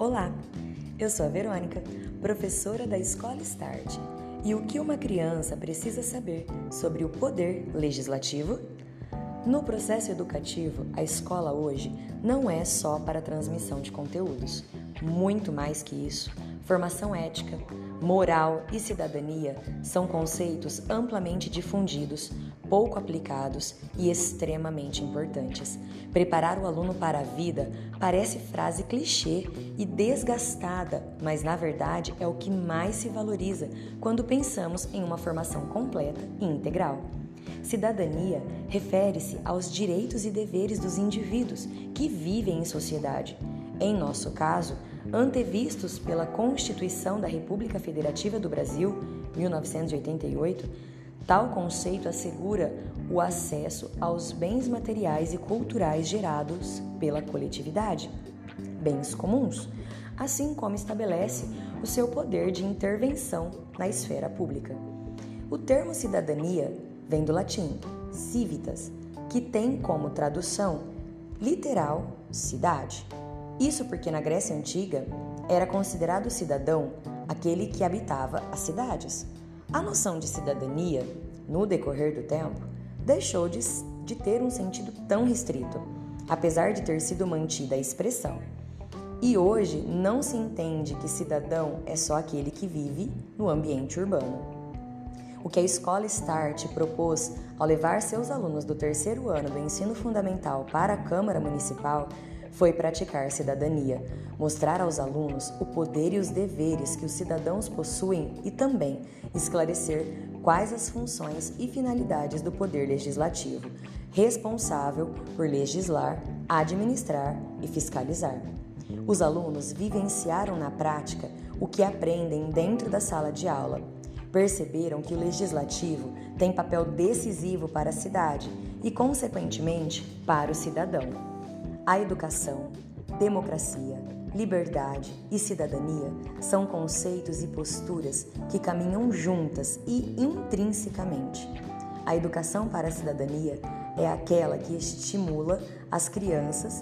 Olá, eu sou a Verônica, professora da Escola Start. E o que uma criança precisa saber sobre o poder legislativo? No processo educativo, a escola hoje não é só para transmissão de conteúdos. Muito mais que isso, formação ética, moral e cidadania são conceitos amplamente difundidos pouco aplicados e extremamente importantes. Preparar o aluno para a vida parece frase clichê e desgastada, mas na verdade é o que mais se valoriza quando pensamos em uma formação completa e integral. Cidadania refere-se aos direitos e deveres dos indivíduos que vivem em sociedade. Em nosso caso, antevistos pela Constituição da República Federativa do Brasil, 1988, Tal conceito assegura o acesso aos bens materiais e culturais gerados pela coletividade, bens comuns, assim como estabelece o seu poder de intervenção na esfera pública. O termo cidadania vem do latim civitas, que tem como tradução literal cidade. Isso porque na Grécia Antiga era considerado cidadão aquele que habitava as cidades. A noção de cidadania, no decorrer do tempo, deixou de, de ter um sentido tão restrito, apesar de ter sido mantida a expressão. E hoje não se entende que cidadão é só aquele que vive no ambiente urbano. O que a Escola Start propôs ao levar seus alunos do terceiro ano do ensino fundamental para a Câmara Municipal foi praticar cidadania, mostrar aos alunos o poder e os deveres que os cidadãos possuem e também esclarecer quais as funções e finalidades do poder legislativo, responsável por legislar, administrar e fiscalizar. Os alunos vivenciaram na prática o que aprendem dentro da sala de aula. Perceberam que o legislativo tem papel decisivo para a cidade e, consequentemente, para o cidadão. A educação, democracia, liberdade e cidadania são conceitos e posturas que caminham juntas e intrinsecamente. A educação para a cidadania é aquela que estimula as crianças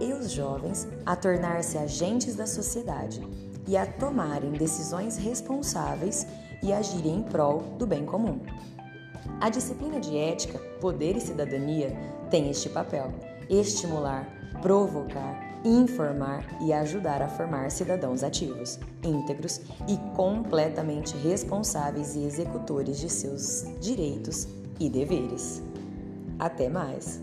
e os jovens a tornar-se agentes da sociedade e a tomarem decisões responsáveis e agirem em prol do bem comum. A disciplina de ética, poder e cidadania tem este papel estimular, provocar, informar e ajudar a formar cidadãos ativos, íntegros e completamente responsáveis e executores de seus direitos e deveres. Até mais!